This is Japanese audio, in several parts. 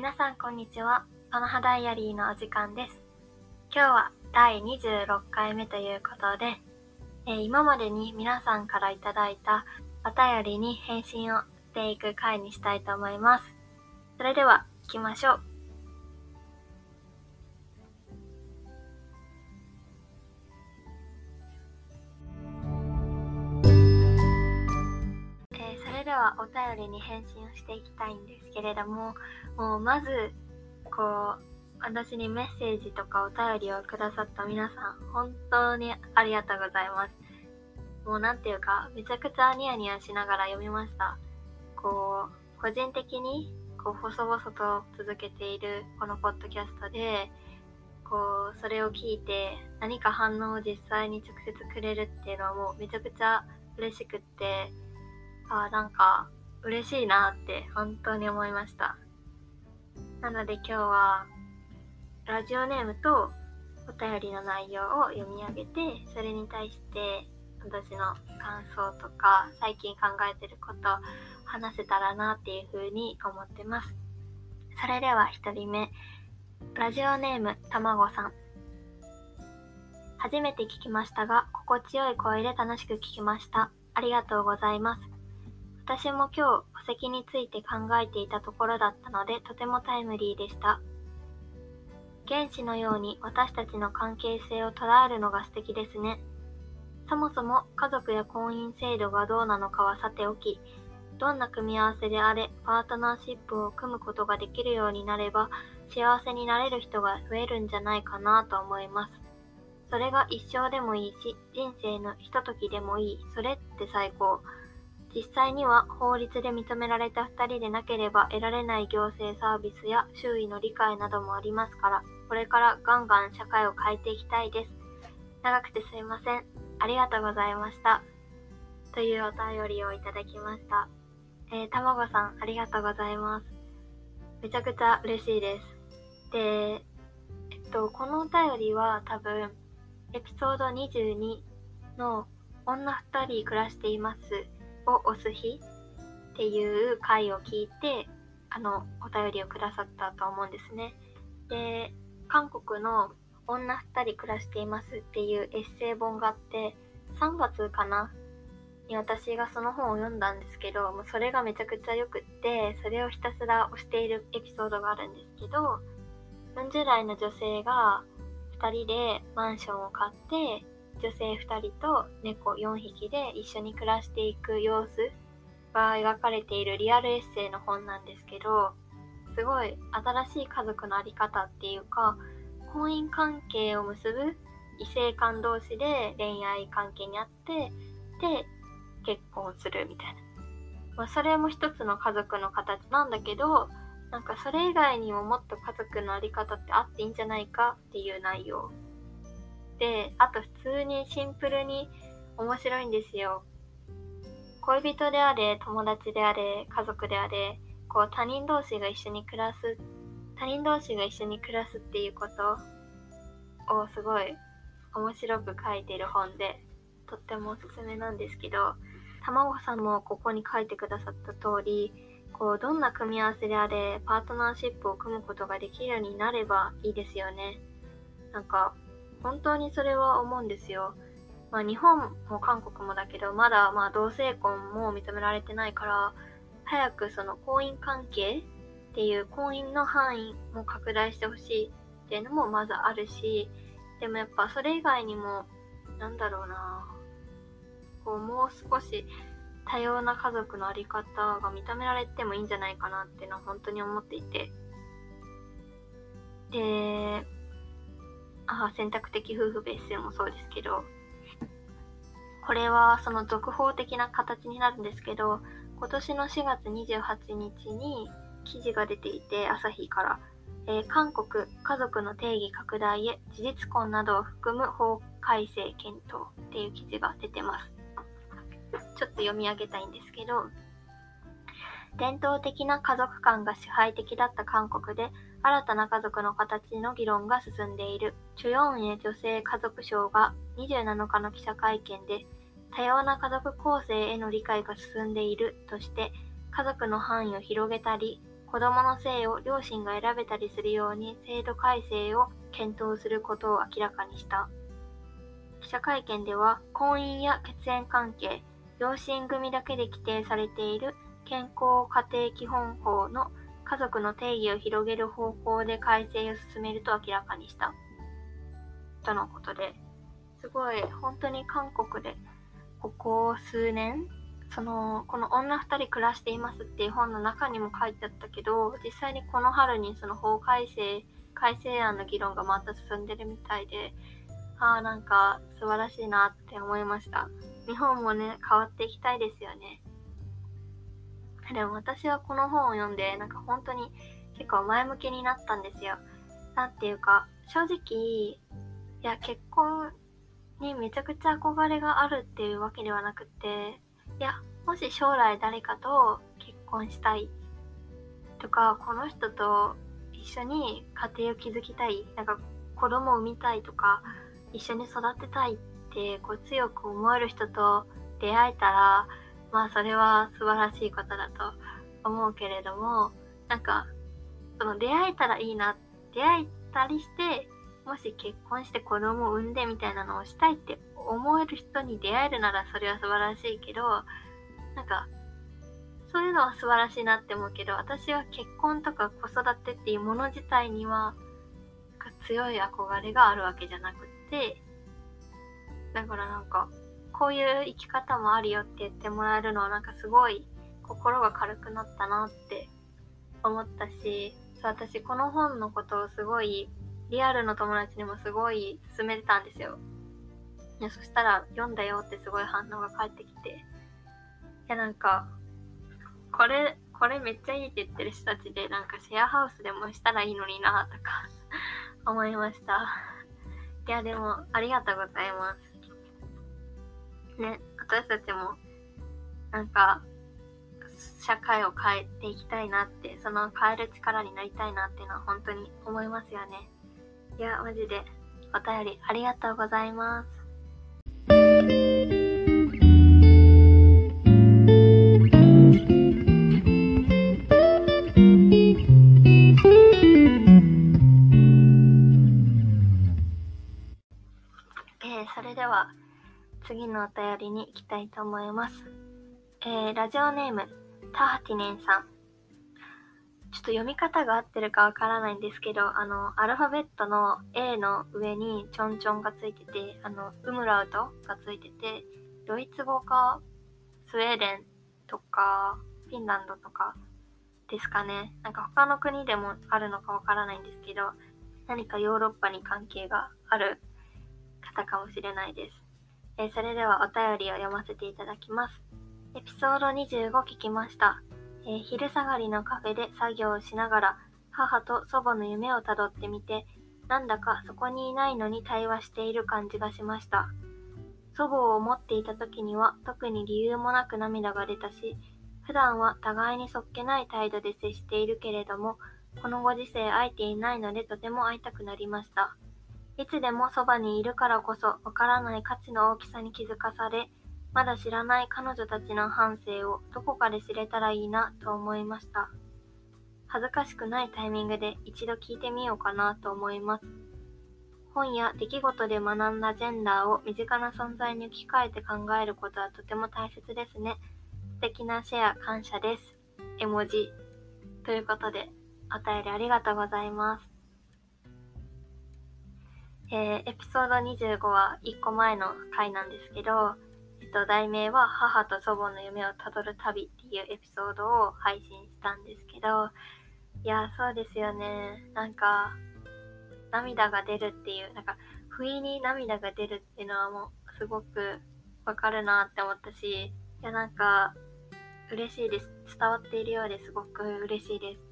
皆さんこんにちは。パノハダイアリーのお時間です。今日は第26回目ということで、えー今までに皆さんからいただいたお便りに返信をしていく回にしたいと思います。それでは行きましょう。はお便りに返信をしていきたいんですけれども、もうまず、こう、私にメッセージとかお便りをくださった皆さん、本当にありがとうございます。もうなんていうか、めちゃくちゃニヤニヤしながら読みました。こう、個人的に、こう、細々と続けているこのポッドキャストで、こう、それを聞いて、何か反応を実際に直接くれるっていうのはもうめちゃくちゃ嬉しくって、あなんか、嬉しいなって本当に思いました。なので今日は、ラジオネームとお便りの内容を読み上げて、それに対して私の感想とか、最近考えてること話せたらなっていうふうに思ってます。それでは一人目、ラジオネームたまごさん。初めて聞きましたが、心地よい声で楽しく聞きました。ありがとうございます。私も今日、戸籍について考えていたところだったので、とてもタイムリーでした。原子のように私たちの関係性を捉えるのが素敵ですね。そもそも家族や婚姻制度がどうなのかはさておき、どんな組み合わせであれ、パートナーシップを組むことができるようになれば、幸せになれる人が増えるんじゃないかなと思います。それが一生でもいいし、人生のひとときでもいい、それって最高。実際には法律で認められた2人でなければ得られない行政サービスや周囲の理解などもありますから、これからガンガン社会を変えていきたいです。長くてすいません。ありがとうございました。というお便りをいただきました。えー、たまごさん、ありがとうございます。めちゃくちゃ嬉しいです。で、えっと、このお便りは多分、エピソード22の女二人暮らしていますを押す日っていう回を聞いて、あの、お便りをくださったと思うんですね。で、韓国の女二人暮らしていますっていうエッセイ本があって、3月かな？に私がその本を読んだんですけど、もうそれがめちゃくちゃ良くって、それをひたすら推しているエピソードがあるんですけど、40代の女性が2人でマンションを買って、女性2人と猫4匹で一緒に暮らしていく様子が描かれているリアルエッセイの本なんですけど、すごい新しい家族のあり方っていうか、婚姻関係を結ぶ異性間同士で恋愛関係にあって、で、結婚するみたいな。まあ、それも一つの家族の形なんだけど、なんかそれ以外にももっと家族のあり方ってあっていいんじゃないかっていう内容。で、あと普通にシンプルに面白いんですよ。恋人であれ、友達であれ、家族であれ、こう他人同士が一緒に暮らす、他人同士が一緒に暮らすっていうことをすごい面白く書いてる本で、とってもおすすめなんですけど、たまごさんもここに書いてくださった通り、こうどんな組み合わせであれ、パートナーシップを組むことができるようになればいいですよね。なんか、本当にそれは思うんですよ。まあ日本も韓国もだけど、まだまあ同性婚も認められてないから、早くその婚姻関係っていう婚姻の範囲も拡大してほしいっていうのもまずあるし、でもやっぱそれ以外にも、なんだろうなこうもう少し多様な家族のあり方が認められてもいいんじゃないかなっていうのは本当に思っていて。で、あ選択的夫婦別姓もそうですけど、これはその続報的な形になるんですけど、今年の4月28日に記事が出ていて、朝日から、えー韓国家族の定義拡大へ事実婚などを含む法改正検討っていう記事が出てます。ちょっと読み上げたいんですけど、伝統的な家族観が支配的だった韓国で新たな家族の形の議論が進んでいるチュヨンエ女性家族省が27日の記者会見で多様な家族構成への理解が進んでいるとして家族の範囲を広げたり子供の姓を両親が選べたりするように制度改正を検討することを明らかにした。記者会見では、婚姻や血縁関係、養親組だけで規定されている健康家庭基本法の家族の定義を広げる方向で改正を進めると明らかにした。とのことで、すごい本当に韓国でここ数年そのこの女2人暮らしていますっていう本の中にも書いてあったけど実際にこの春にその法改正改正案の議論がまた進んでるみたいでああなんか素晴らしいなって思いました日本もね変わっていきたいですよねでも私はこの本を読んでなんか本当に結構前向きになったんですよ。なんていうか正直いや結婚にめちゃくちゃ憧れがあるっていうわけではなくていやもし将来誰かと結婚したいとかこの人と一緒に家庭を築きたいなんか子供を産みたいとか一緒に育てたいってこう強く思える人と出会えたらまあそれは素晴らしいことだと思うけれどもなんかその出会えたらいいな出会えたりしてもし結婚して子供を産んでみたいなのをしたいって思える人に出会えるならそれは素晴らしいけどなんかそういうのは素晴らしいなって思うけど私は結婚とか子育てっていうもの自体には強い憧れがあるわけじゃなくってだからなんかこういう生き方もあるよって言ってもらえるのはなんかすごい心が軽くなったなって思ったし私この本のことをすごいリアルの友達にもすごい勧めてたんですよ。いやそしたら読んだよってすごい反応が返ってきて、いやなんか、これ、これめっちゃいいって言ってる人たちでなんかシェアハウスでもしたらいいのになとか思いました。いやでもありがとうございます。ね、私たちもなんか社会を変えていきたいなってその変える力になりたいなっていうのは本当に思いますよね。いや、マジでお便りありがとうございます。便りに行きたいと思います。えー、ラジオネーム、タハティネンさん。ちょっと読み方が合ってるかわからないんですけど、あの、アルファベットの A の上にちょんちょんがついてて、あの、ウムラウトがついてて、ドイツ語か、スウェーデンとか、フィンランドとかですかね。なんか他の国でもあるのかわからないんですけど、何かヨーロッパに関係がある方かもしれないです。えー、それではお便りを読ませていただきます。エピソード25聞きました。えー、昼下がりのカフェで作業をしながら母と祖母の夢をたどってみてなんだかそこにいないのに対話している感じがしました祖母を思っていた時には特に理由もなく涙が出たし普段は互いにそっけない態度で接しているけれどもこのご時世会えていないのでとても会いたくなりましたいつでもそばにいるからこそわからない価値の大きさに気づかされまだ知らない彼女たちの半生をどこかで知れたらいいなと思いました。恥ずかしくないタイミングで一度聞いてみようかなと思います。本や出来事で学んだジェンダーを身近な存在に置き換えて考えることはとても大切ですね。素敵なシェア感謝です。絵文字。ということで、お便りありがとうございます。えー、エピソード25は1個前の回なんですけど、えっと、題名は母と祖母の夢をたどる旅っていうエピソードを配信したんですけど、いや、そうですよね。なんか、涙が出るっていう、なんか、不意に涙が出るっていうのはもう、すごくわかるなって思ったし、いや、なんか、嬉しいです。伝わっているようですごく嬉しいです。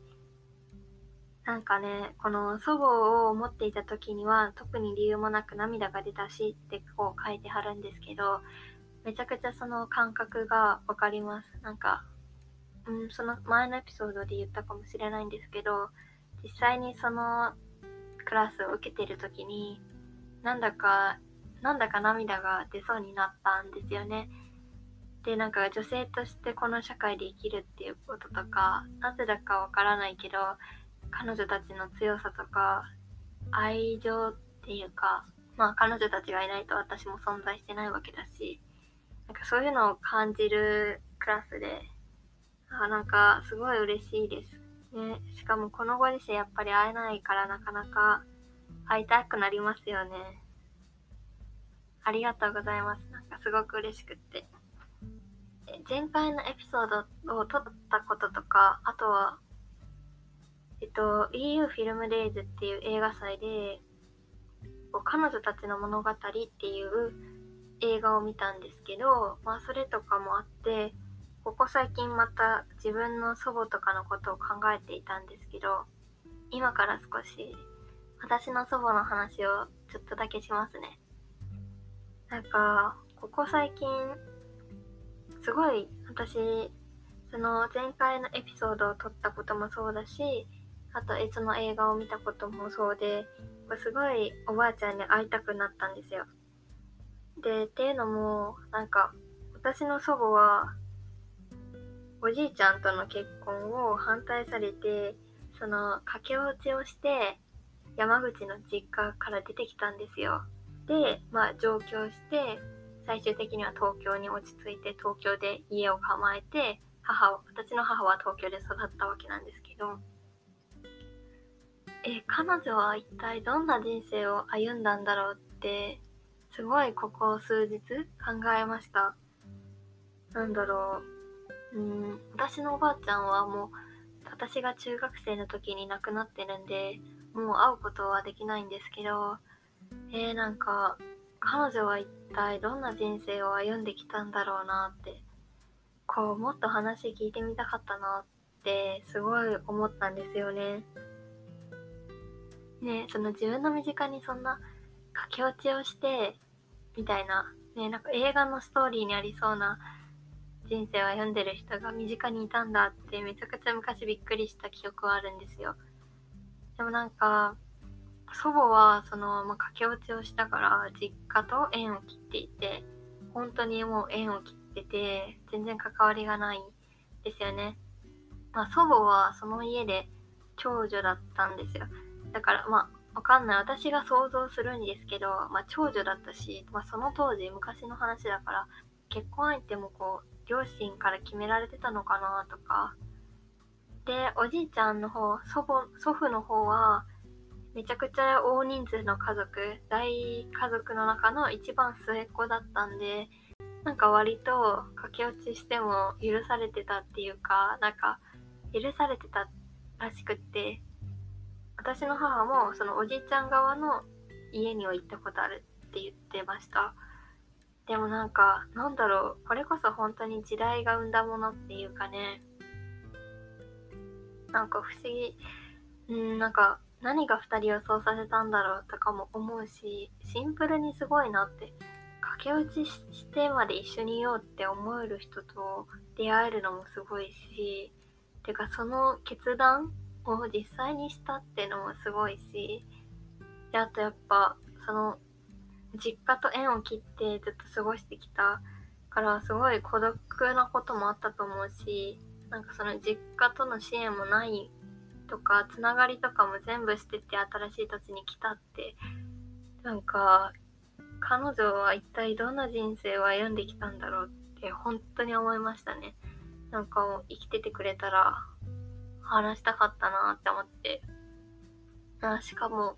なんかね、この祖母を思っていた時には特に理由もなく涙が出たしってこう書いてはるんですけど、めちゃくちゃその感覚がわかります。なんか、うん、その前のエピソードで言ったかもしれないんですけど、実際にそのクラスを受けてる時に、なんだか、なんだか涙が出そうになったんですよね。でなんか女性としてこの社会で生きるっていうこととかなぜだかわからないけど彼女たちの強さとか愛情っていうかまあ彼女たちがいないと私も存在してないわけだしなんかそういうのを感じるクラスであなんかすごい嬉しいです。ね、しかもこのご時世やっぱり会えないからなかなか会いたくなりますよね。ありがとうございます。なんかすごく嬉しくって。前回のエピソードを撮ったこととか、あとは、えっと、EU フィルムデイズっていう映画祭で、彼女たちの物語っていう映画を見たんですけど、まあそれとかもあって、ここ最近また自分の祖母とかのことを考えていたんですけど、今から少し私の祖母の話をちょっとだけしますね。なんか、ここ最近、すごい私、その前回のエピソードを撮ったこともそうだし、あといつの映画を見たこともそうで、すごいおばあちゃんに会いたくなったんですよ。で、っていうのも、なんか、私の祖母は、おじいちゃんとの結婚を反対されて、その、駆け落ちをして、山口の実家から出てきたんですよ。で、まあ上京して、最終的には東京に落ち着いて東京で家を構えて母私の母は東京で育ったわけなんですけどえ彼女は一体どんな人生を歩んだんだろうってすごいここ数日考えましたなんだろううん私のおばあちゃんはもう私が中学生の時に亡くなってるんでもう会うことはできないんですけどえー、なんか彼女は一体どんな人生を歩んできたんだろうなってこうもっと話聞いてみたかったなってすごい思ったんですよね。ねその自分の身近にそんな駆け落ちをしてみたいなねなんか映画のストーリーにありそうな人生を歩んでる人が身近にいたんだってめちゃくちゃ昔びっくりした記憶はあるんですよ。でもなんか祖母はその、まあ、駆け落ちをしたから実家と縁を切っていて本当にもう縁を切ってて全然関わりがないですよね、まあ、祖母はその家で長女だったんですよだからまあわかんない。私が想像するんですけど、まあ、長女だったし、まあ、その当時昔の話だから結婚相手もこう両親から決められてたのかなとか。でおじいちゃんの方祖母祖父の方はめちゃくちゃ大人数の家族大家族の中の一番末っ子だったんでなんか割と駆け落ちしても許されてたっていうかなんか許されてたらしくって。私の母もそのおじいちゃん側の家には行ったことあるって言ってました。でもなんかなんだろうこれこそ本当に時代が生んだものっていうかね。なんか不思議。うんなんか何が2人をそうさせたんだろうとかも思うしシンプルにすごいなって。駆け落ちしてまで一緒にいようって思える人と出会えるのもすごいしてかその決断を実際にしたっていうのもすごいしであとやっぱその実家と縁を切ってずっと過ごしてきたからすごい孤独なこともあったと思うしなんかその実家との支援もないとかつながりとかも全部捨てて新しい土地に来たってなんか彼女は一体どんな人生を歩んできたんだろうって本当に思いましたね。なんか生きててくれたら話したかったなって思って。あしかも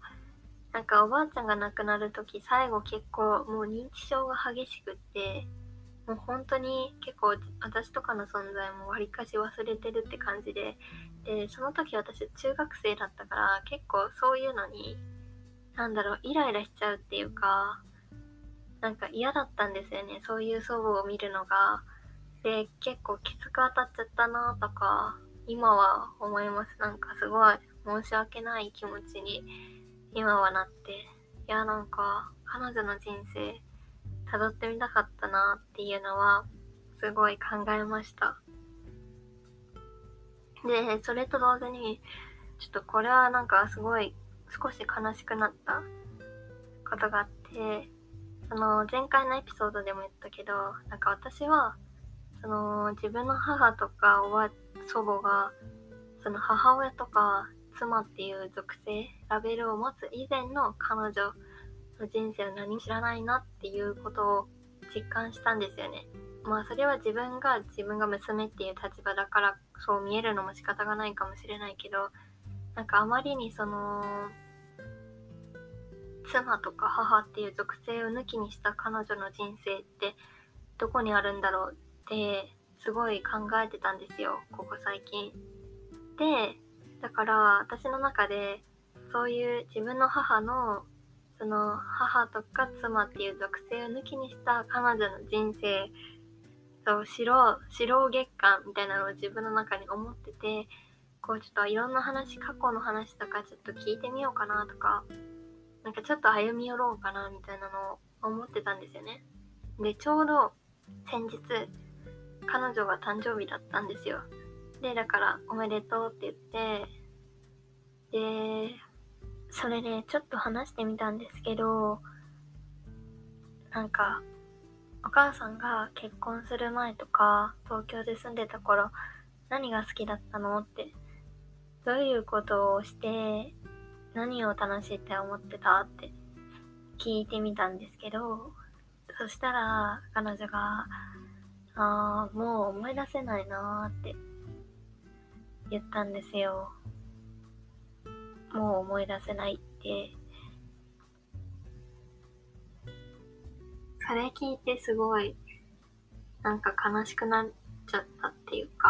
なんかおばあちゃんが亡くなる時最後結構もう認知症が激しくってもう本当に結構私とかの存在もわりかし忘れてるって感じででその時私中学生だったから結構そういうのになんだろうイライラしちゃうっていうかなんか嫌だったんですよね。そういう祖母を見るのが。で結構きつく当たっちゃったなとか今は思います。なんかすごい申し訳ない気持ちに今はなって。いやなんか彼女の人生辿ってみたかったなっていうのはすごい考えました。で、それと同時に、ちょっとこれはなんかすごい少し悲しくなったことがあって、その前回のエピソードでも言ったけど、なんか私はその自分の母とかおば祖母がその母親とか妻っていう属性ラベルを持つ以前の彼女の人生を何も知らないなっていうことを実感したんですよね。まあそれは自分が自分が娘っていう立場だからそう見えるのも仕方がないかもしれないけどなんかあまりにその妻とか母っていう属性を抜きにした彼女の人生ってどこにあるんだろうってすごい考えてたんですよここ最近。でだから私の中でそういう自分の母のその母とか妻っていう属性を抜きにした彼女の人生そう白白月間みたいなのを自分の中に思っててこうちょっといろんな話過去の話とかちょっと聞いてみようかなとかなんかちょっと歩み寄ろうかなみたいなのを思ってたんですよねでちょうど先日彼女が誕生日だったんですよ。でだからおめでとうって言ってでそれでちょっと話してみたんですけどなんかお母さんが結婚する前とか東京で住んでた頃何が好きだったのってどういうことをして何を楽しいって思ってたって聞いてみたんですけどそしたら彼女が「ああもう思い出せないな」って言ったんですよ。もう思い出せないって。それ聞いてすごい、なんか悲しくなっちゃったっていうか、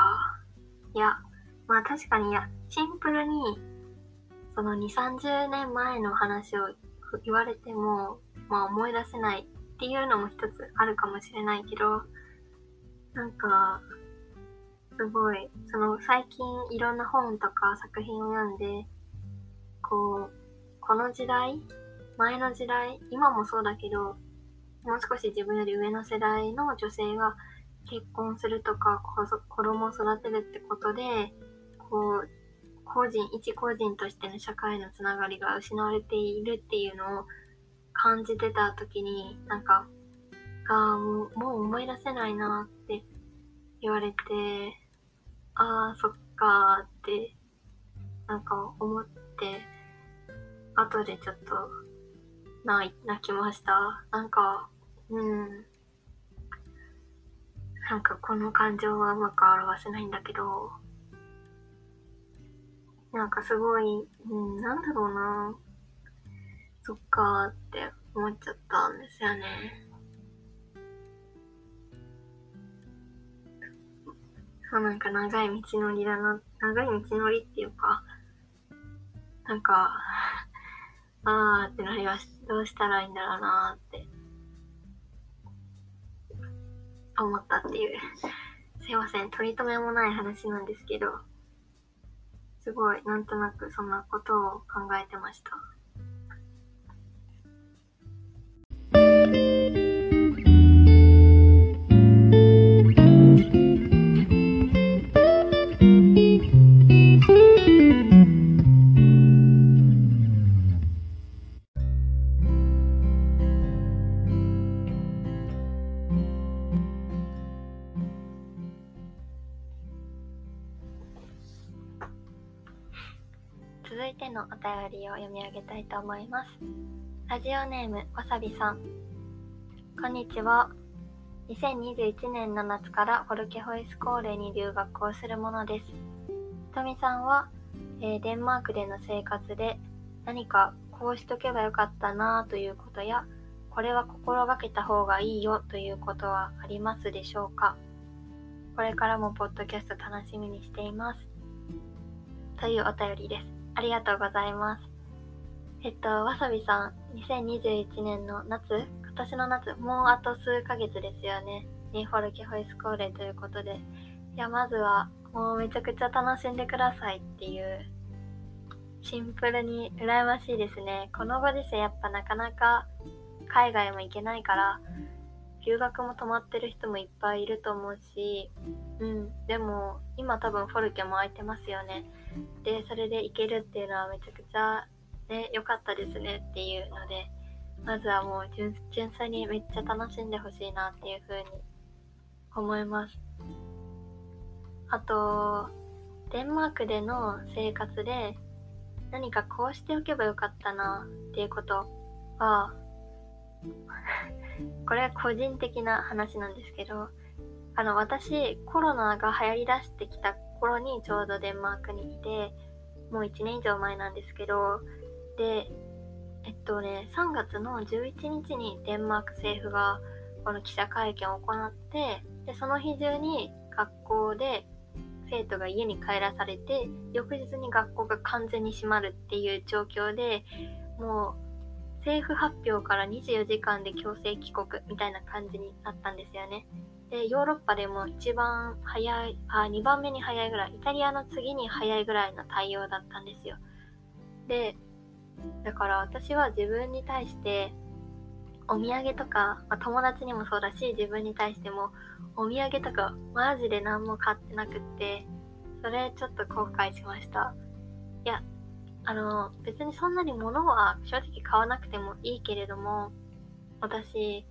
いや、まあ確かに、いや、シンプルに、その2、30年前の話を言われても、まあ思い出せないっていうのも一つあるかもしれないけど、なんか、すごい、その最近いろんな本とか作品を読んで、こう、この時代前の時代今もそうだけど、もう少し自分より上の世代の女性が結婚するとか子供を育てるってことでこう個人一個人としての社会のつながりが失われているっていうのを感じてた時になんかああもう思い出せないなって言われてああそっかってなんか思って後でちょっと泣きました。なんか、うん。なんかこの感情はうまく表せないんだけど、なんかすごい、うん、なんだろうな。そっかーって思っちゃったんですよね。そうなんか長い道のりだな、長い道のりっていうか、なんか、あーってなりました。どうしたらいいんだろうなーって思ったっていう。すいません、取り留めもない話なんですけど、すごいなんとなくそんなことを考えてました。てのお便りを読み上げたいと思います。ラジオネームわさびさん。こんにちは。2021年の夏からフォルケホイスコーレに留学をするものです。ひとみさんは、えー、デンマークでの生活で何かこうしとけばよかったなということや、これは心がけた方がいいよということはありますでしょうかこれからもポッドキャスト楽しみにしています。というお便りです。ありがとうございます。えっと、わさびさん、2021年の夏、今年の夏、もうあと数ヶ月ですよね。ニーフォルキホイスコーレということで。いや、まずは、もうめちゃくちゃ楽しんでくださいっていう、シンプルに羨ましいですね。このご時世やっぱなかなか海外も行けないから、留学も止まってる人もいっぱいいると思うし、うん、でも今多分フォルケも空いてますよね。でそれで行けるっていうのはめちゃくちゃね良かったですねっていうのでまずはもう純粋にめっちゃ楽しんでほしいなっていう風に思います。あと、デンマークでの生活で何かこうしておけばよかったなっていうことは、これは個人的な話なんですけど、あの、私、コロナが流行りだしてきた頃にちょうどデンマークに来て、もう1年以上前なんですけど、で、えっとね、3月の11日にデンマーク政府がこの記者会見を行って、で、その日中に学校で生徒が家に帰らされて、翌日に学校が完全に閉まるっていう状況で、もう政府発表から24時間で強制帰国みたいな感じになったんですよね。で、ヨーロッパでも一番早い、あ、2番目に早いぐらい、イタリアの次に早いぐらいの対応だったんですよ。で、だから私は自分に対してお土産とか、まあ、友達にもそうだし自分に対してもお土産とかマジで何も買ってなくってそれちょっと後悔しましたいやあの別にそんなに物は正直買わなくてもいいけれども私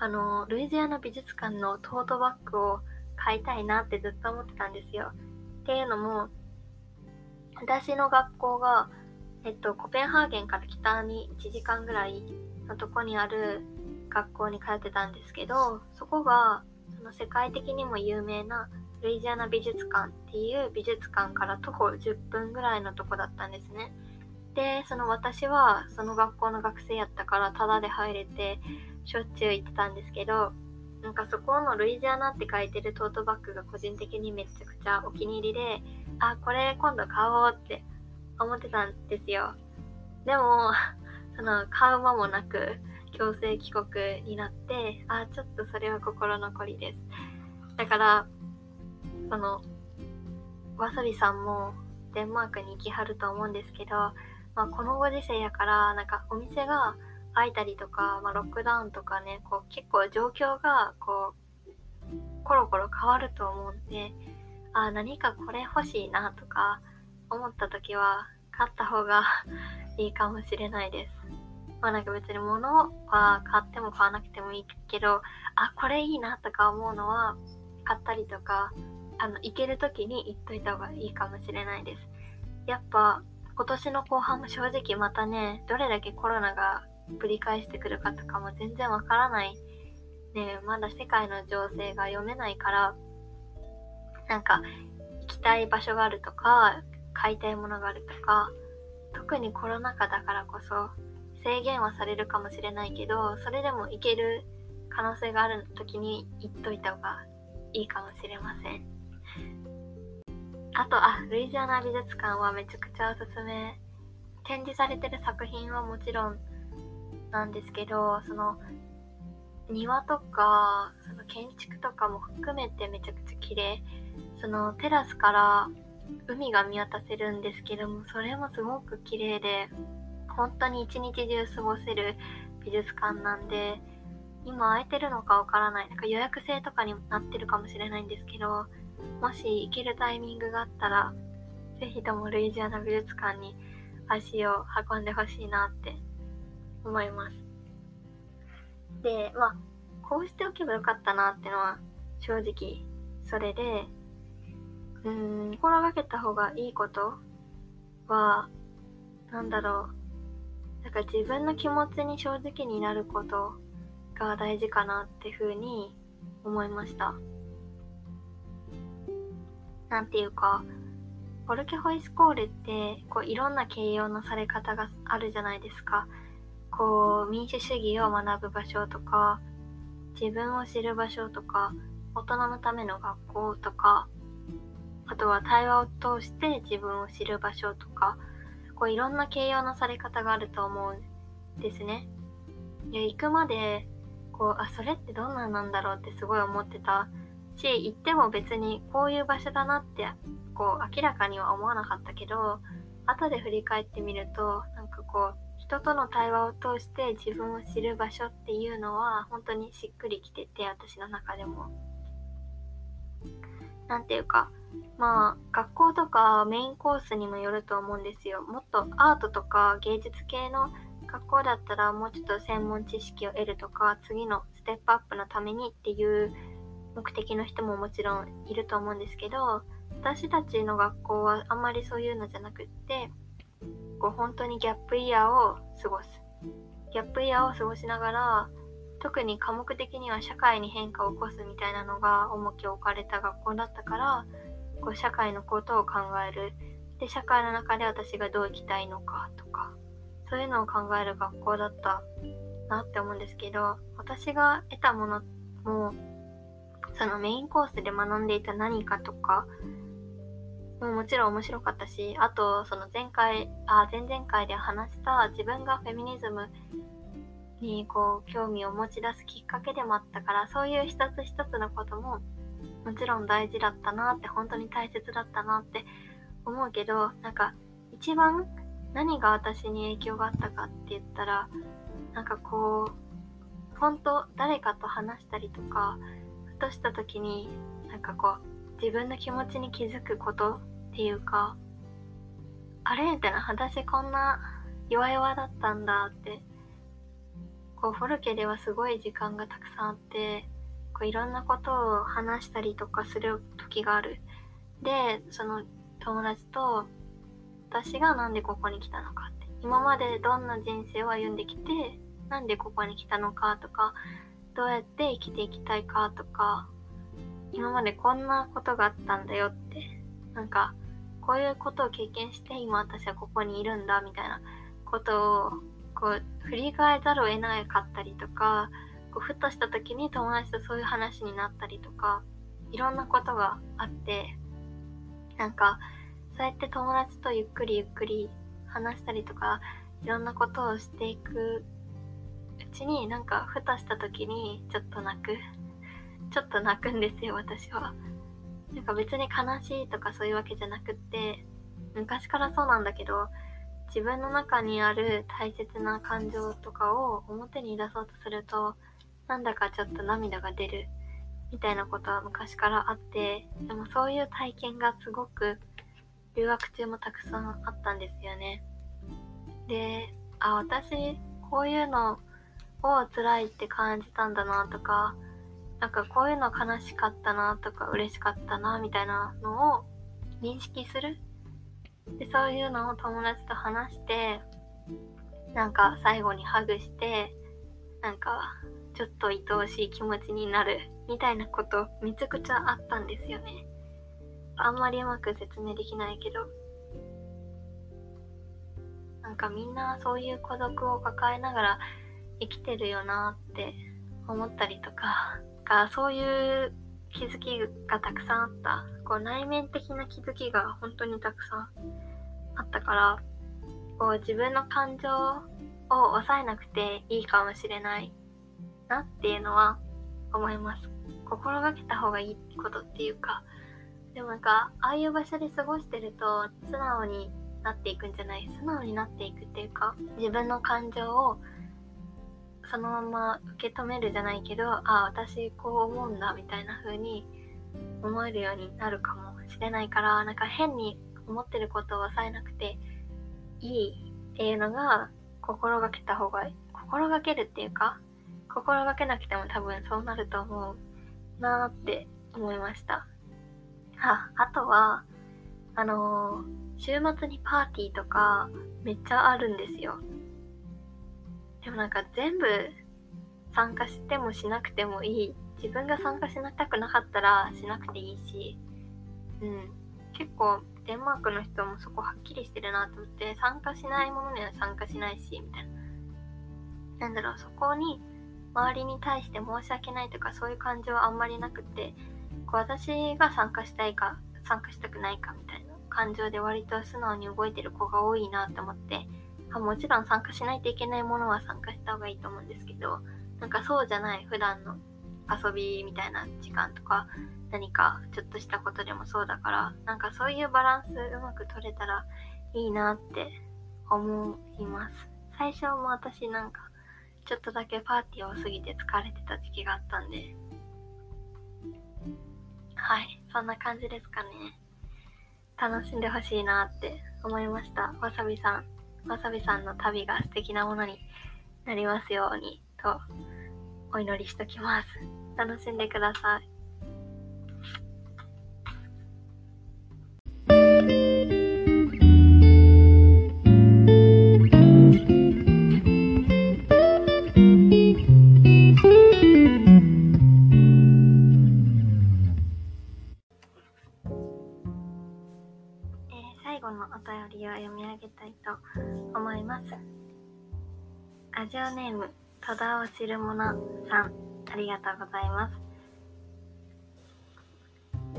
あのルイジアナ美術館のトートバッグを買いたいなってずっと思ってたんですよっていうのも私の学校がえっと、コペンハーゲンから北に1時間ぐらいのとこにある学校に通ってたんですけど、そこがその世界的にも有名なルイジアナ美術館っていう美術館から徒歩10分ぐらいのとこだったんですね。で、その私はその学校の学生やったからタダで入れてしょっちゅう行ってたんですけど、なんかそこのルイジアナって書いてるトートバッグが個人的にめちゃくちゃお気に入りで、あ、これ今度買おうって思ってたんですよ。でも、その買う間もなく強制帰国になって、あ、ちょっとそれは心残りです。だから、その、わさびさんもデンマークに行きはると思うんですけど、まあ、このご時世やから、なんかお店が開いたりとか、まあ、ロックダウンとかね、こう結構状況がこう、コロコロ変わると思うんで、あ、何かこれ欲しいなとか、思った時は買った方が いいかもしれないです。まあなんか別に物は買っても買わなくてもいいけど、あ、これいいなとか思うのは買ったりとか、あの、行ける時に行っといた方がいいかもしれないです。やっぱ今年の後半も正直またね、どれだけコロナがぶり返してくるかとかも全然わからない。ねまだ世界の情勢が読めないから、なんか行きたい場所があるとか、買いたいものがあるとか特にコロナ禍だからこそ制限はされるかもしれないけどそれでも行ける可能性がある時に行っといた方がいいかもしれませんあとあルイジアナ美術館はめちゃくちゃおすすめ展示されてる作品はもちろんなんですけどその庭とかその建築とかも含めてめちゃくちゃ綺麗。そのテラスから海が見渡せるんですけどもそれもすごく綺麗で本当に一日中過ごせる美術館なんで今空いてるのかわからない。なんか予約制とかになってるかもしれないんですけどもし行けるタイミングがあったら是非ともルイジアナ美術館に足を運んでほしいなって思いますでまあこうしておけばよかったなってのは正直それでうん、心がけた方がいいことは、なんだろう。なんか自分の気持ちに正直になることが大事かなってふうに思いました。なんていうか、ボルケホイスコールってこういろんな形容のされ方があるじゃないですか。こう民主主義を学ぶ場所とか、自分を知る場所とか、大人のための学校とか、あとは対話を通して自分を知る場所とか、こういろんな形容のされ方があると思うんですね。で行くまで、こう、あ、それってどんなんなんだろうってすごい思ってたし、行っても別にこういう場所だなって、こう、明らかには思わなかったけど、後で振り返ってみると、なんかこう、人との対話を通して自分を知る場所っていうのは本当にしっくりきてて私の中でも。何ていうかまあ学校とかメインコースにもよると思うんですよもっとアートとか芸術系の学校だったらもうちょっと専門知識を得るとか次のステップアップのためにっていう目的の人ももちろんいると思うんですけど私たちの学校はあんまりそういうのじゃなくってこう本当にギャップイヤーを過ごす。ギャップイヤーを過ごしながら特に科目的には社会に変化を起こすみたいなのが重きを置かれた学校だったからこう社会のことを考える。で社会の中で私がどう生きたいのかとかそういうのを考える学校だったなって思うんですけど私が得たものもそのメインコースで学んでいた何かとかももちろん面白かったしあとその前回あ前々回で話した自分がフェミニズムにこう興味を持ち出すきっかけでもあったからそういう一つ一つのことももちろん大事だったなって本当に大切だったなって思うけどなんか一番何が私に影響があったかって言ったらなんかこう本当誰かと話したりとかふとした時になんかこう自分の気持ちに気づくことていうかあれみたいな私こんな弱々だったんだってこうフォルケではすごい時間がたくさんあってこういろんなことを話したりとかする時がある。でその友達と私がなんでここに来たのかって。今までどんな人生を歩んできてなんでここに来たのかとかどうやって生きていきたいかとか今までこんなことがあったんだよってなんかこういうことを経験して今私はここにいるんだみたいなことをこう振り返ざるを得なかったりとかこうふとした時に友達とそういう話になったりとかいろんなことがあってなんかそうやって友達とゆっくりゆっくり話したりとかいろんなことをしていくうちになんかふとした時にちょっと泣く。ちょっと泣くんですよ私は。なんか別に悲しいとかそういうわけじゃなくって昔からそうなんだけど自分の中にある大切な感情とかを表に出そうとするとなんだかちょっと涙が出るみたいなことは昔からあってでもそういう体験がすごく留学中もたくさんあったんですよね。であ私こういうのを辛いって感じたんだなとかなんかこういうの悲しかったなとか嬉しかったなみたいなのを認識する。でそういうのを友達と話してなんか最後にハグしてなんかちょっと愛おしい気持ちになるみたいなことめちゃくちゃあったんですよね。あんまりうまく説明できないけど。なんかみんなそういう孤独を抱えながら生きてるよなって思ったりとか。かそういう気づきがたくさんあった。こう内面的な気づきが本当にたくさんあったからこう自分の感情を抑えなくていいかもしれないなっていうのは思います。心がけた方がいいことっていうか。でもなんかああいう場所で過ごしてると素直になっていくんじゃない？素直になっていくっていうか自分の感情をそのまま受け止めるじゃないけどああ私こう思うんだみたいな風に思えるようになるかもしれないからなんか変に思ってることを抑えなくていいっていうのが心がけた方がいい。心がけるっていうか心がけなくても多分そうなると思うなって思いました。ああとはあのー、週末にパーティーとかめっちゃあるんですよ。でもなんか全部参加してもしなくてもいい。自分が参加しなたくなかったらしなくていいし。うん。結構デンマークの人もそこはっきりしてるなと思って参加しないものには参加しないしみたいな。なんだろうそこに周りに対して申し訳ないとかそういう感情はあんまりなくてこう私が参加したいか参加したくないかみたいな感情で割と素直に動いてる子が多いなと思って。もちろん参加しないといけないものは参加した方がいいと思うんですけどなんかそうじゃない普段の遊びみたいな時間とか何かちょっとしたことでもそうだからなんかそういうバランスうまく取れたらいいなって思います。最初も私なんかちょっとだけパーティーを過ぎて疲れてた時期があったんで。はい。そんな感じですかね。楽しんでほしいなって思いました。わさびさん。わさびさんの旅が素敵なものになりますようにとお祈りしときます。楽しんでください。ネーム戸田を知る者さんありがとうございます、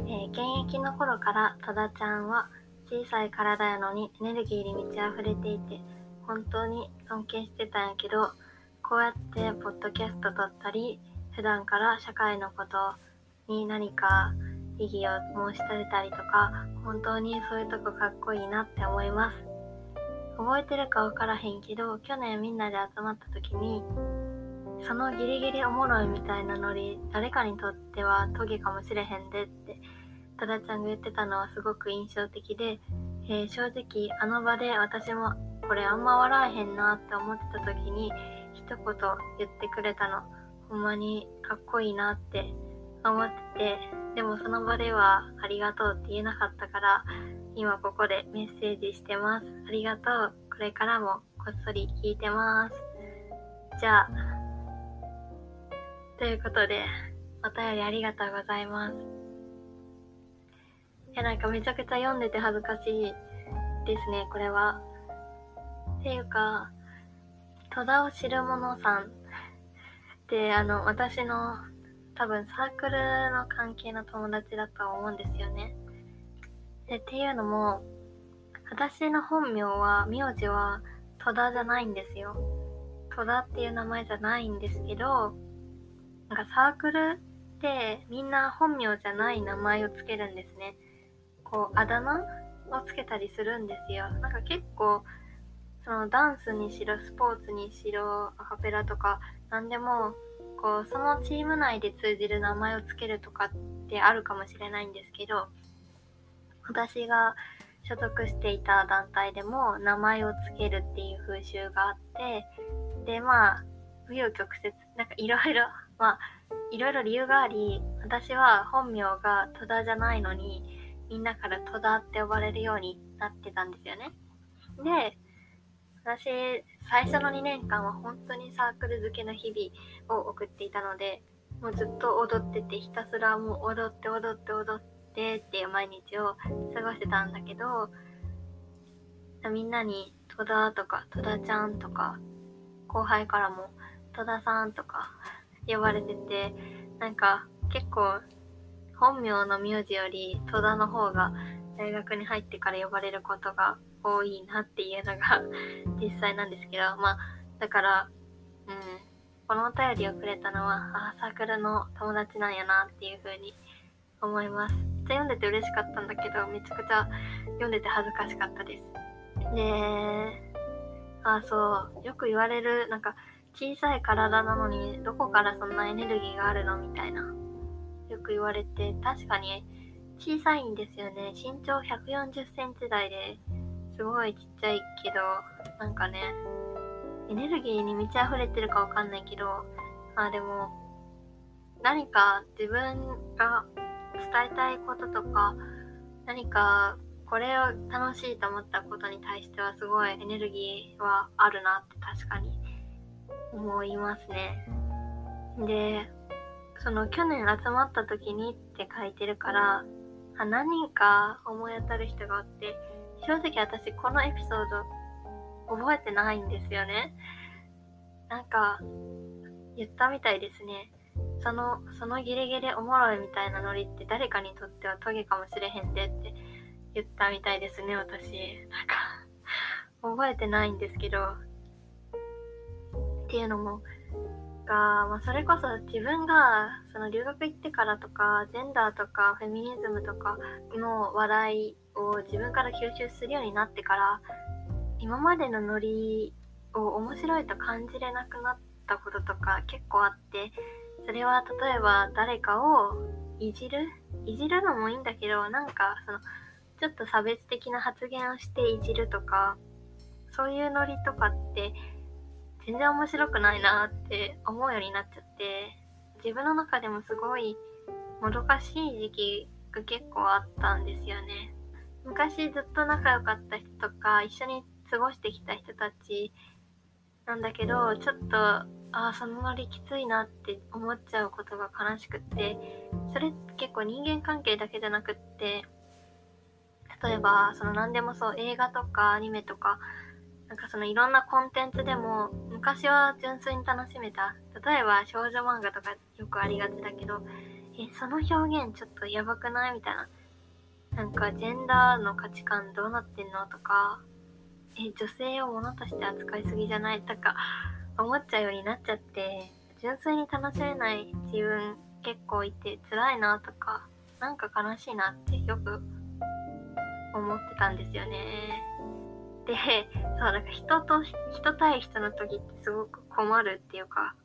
えー、現役の頃から戸田ちゃんは小さい体やのにエネルギーに満ち溢れていて本当に尊敬してたんやけどこうやってポッドキャスト撮ったり普段から社会のことに何か意義を申し立てたりとか本当にそういうとこかっこいいなって思います。覚えてるか分からへんけど去年みんなで集まった時にそのギリギリおもろいみたいなノリ誰かにとってはトゲかもしれへんでって多田ちゃんが言ってたのはすごく印象的で、えー、正直あの場で私もこれあんま笑えへんなって思ってた時に一言言ってくれたの。ほんまにかっこいいなって思っててでもその場ではありがとうって言えなかったから今ここでメッセージしてます。ありがとう。これからもこっそり聞いてます。じゃあということでお便りありがとうございますいやなんかめちゃくちゃ読んでて恥ずかしいですねこれはっていうか戸田を知る者さんってあの私の多分サークルの関係の友達だと思うんですよね。でっていうのも私の本名は名字は戸田じゃないんですよ。戸田っていう名前じゃないんですけどなんかサークルってみんな本名じゃない名前をつけるんですね。こうあだ名をつけたりするんですよ。なんか結構そのダンスにしろスポーツにしろアカペラとか何でもこうそのチーム内で通じる名前を付けるとかってあるかもしれないんですけど私が所属していた団体でも名前を付けるっていう風習があってでまあ紆余曲折なんかいろいろまあいろいろ理由があり私は本名が戸田じゃないのにみんなから戸田って呼ばれるようになってたんですよね。で私、最初の2年間は本当にサークル漬けの日々を送っていたので、もうずっと踊ってて、ひたすらもう踊って踊って踊ってっていう毎日を過ごしてたんだけど、みんなに戸田とか戸田ちゃんとか、後輩からも戸田さんとか呼ばれてて、なんか結構本名の名字より戸田の方が大学に入ってから呼ばれることが多いなっていうのが 実際なんですけど、まあ、だから、うん、このお便りをくれたのは、あ、サークルの友達なんやなっていう風に思います。めっちゃ読んでて嬉しかったんだけど、めちゃくちゃ読んでて恥ずかしかったです。で、あ、そう、よく言われる、なんか、小さい体なのに、どこからそんなエネルギーがあるのみたいな。よく言われて、確かに小さいんですよね。身長140センチ台で、すごいちっちゃいけど、なんかね、エネルギーに満ち溢れてるかわかんないけど、まあでも、何か自分が伝えたいこととか、何かこれを楽しいと思ったことに対してはすごいエネルギーはあるなって確かに思いますね。で、その去年集まった時にって書いてるから、あ何人か思い当たる人がおって、正直私このエピソード覚えてないんですよね。なんか言ったみたいですね。その、そのギリギリおもろいみたいなノリって誰かにとってはトゲかもしれへんでって言ったみたいですね、私。なんか覚えてないんですけど。っていうのも、が、まあ、それこそ自分がその留学行ってからとか、ジェンダーとかフェミニズムとかの笑いを自分から吸収するようになってから今までのノリを面白いと感じれなくなったこととか結構あってそれは例えば誰かをいじる？いじるのもいいんだけどなんかそのちょっと差別的な発言をしていじるとかそういうノリとかって全然面白くないなって思うようになっちゃって自分の中でもすごいもどかしい時期が結構あったんですよね。昔ずっと仲良かった人とか一緒に過ごしてきた人たちなんだけどちょっとああそのノリきついなって思っちゃうことが悲しくってそれ結構人間関係だけじゃなくって例えばその何でもそう映画とかアニメとかなんかそのいろんなコンテンツでも昔は純粋に楽しめた。例えば少女漫画とかよくありがちだけどえその表現ちょっとやばくない？みたいな。なんかジェンダーの価値観どうなってんの？とかえ女性を物として扱いすぎじゃない？とか思っちゃうようになっちゃって純粋に楽しめない自分結構いて辛いなとかなんか悲しいなってよく思ってたんですよね。で、そう、なんか人と、人対人の時ってすごく困るっていうか、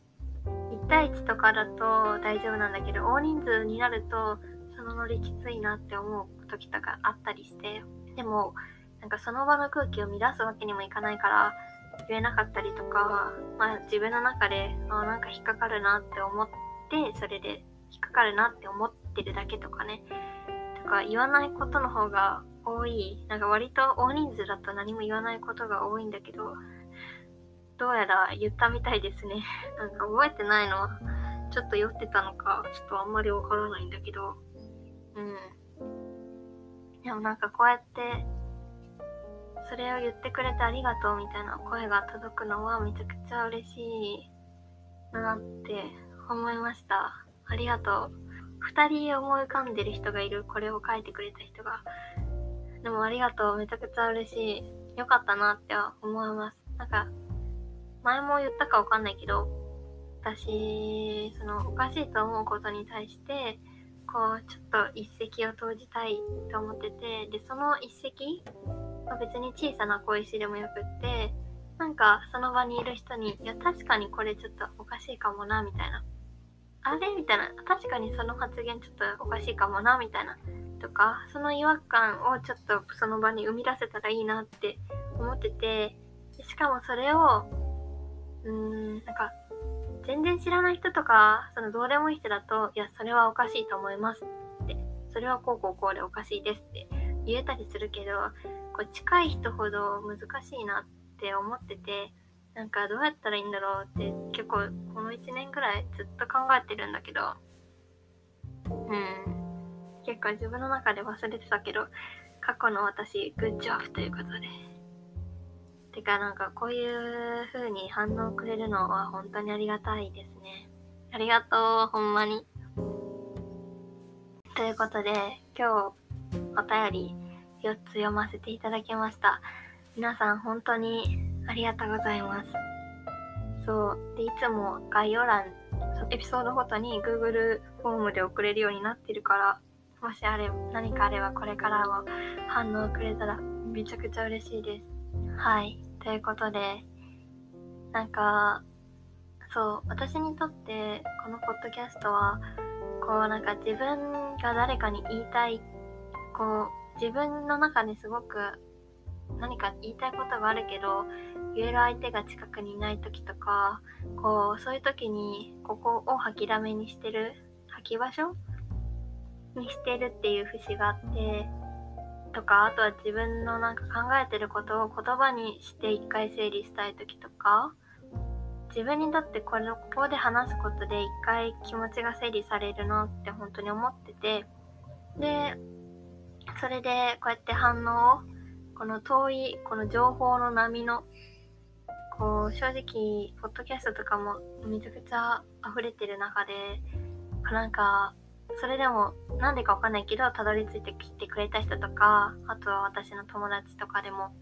1対1とかだと大丈夫なんだけど、大人数になると、そのノリきついなって思う時とかあったりして、でも、なんかその場の空気を乱すわけにもいかないから、言えなかったりとか、まあ自分の中で、あなんか引っかかるなって思って、それで引っかかるなって思ってるだけとかね、か言わないことの方が多い。なんか割と大人数だと何も言わないことが多いんだけど、どうやら言ったみたいですね。なんか覚えてないの、ちょっと酔ってたのか、ちょっとあんまりわからないんだけど、うん。でもなんかこうやって、それを言ってくれてありがとうみたいな声が届くのはめちゃくちゃ嬉しいなって思いました。ありがとう。二人思い浮かんでる人がいる、これを書いてくれた人が。でもありがとう。めちゃくちゃ嬉しい。よかったなって思います。なんか、前も言ったかわかんないけど、私、その、おかしいと思うことに対して、こう、ちょっと一石を投じたいと思ってて、で、その一石は別に小さな小石でもよくって、なんか、その場にいる人に、いや、確かにこれちょっとおかしいかもな、みたいな。あれみたいな。確かにその発言ちょっとおかしいかもな、みたいな。とかその違和感をちょっとその場に生み出せたらいいなって思っててしかもそれをうーんなんか全然知らない人とかそのどうでもいい人だといやそれはおかしいと思いますってそれはこうこうこうでおかしいですって言えたりするけどこう近い人ほど難しいなって思っててなんかどうやったらいいんだろうって結構この1年ぐらいずっと考えてるんだけどうん結構自分の中で忘れてたけど、過去の私、グッジョブということで。てか、なんかこういう風に反応くれるのは本当にありがたいですね。ありがとう、ほんまに。ということで、今日お便り4つ読ませていただきました。皆さん本当にありがとうございます。そう。で、いつも概要欄、エピソードごとに Google フォームで送れるようになってるから、もしあれ何かあればこれからも反応くれたらめちゃくちゃ嬉しいです。はい。ということで、なんか、そう、私にとってこのポッドキャストは、こうなんか自分が誰かに言いたい、こう自分の中ですごく何か言いたいことがあるけど言える相手が近くにいない時とかこうそういう時にここを吐きだめにしてる吐き場所にしてるっていう節があってとかあとは自分のなんか考えてることを言葉にして一回整理したい時とか自分にとってこのここで話すことで一回気持ちが整理されるなって本当に思っててでそれでこうやって反応をこの遠いこの情報の波のこう正直ポッドキャストとかもめちゃくちゃ溢れてる中でなんかそれでもなんでかわかんないけどたどり着いてきてくれた人とかあとは私の友達とかでも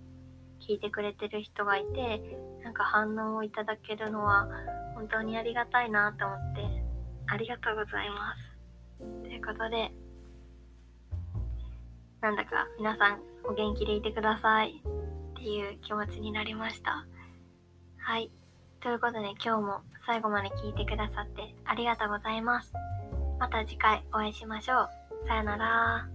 聞いてくれてる人がいてなんか反応をいただけるのは本当にありがたいなと思ってありがとうございます。ということでなんだか皆さんお元気でいてくださいっていう気持ちになりましたはいということで今日も最後まで聞いてくださってありがとうございます。また次回お会いしましょう。さよなら。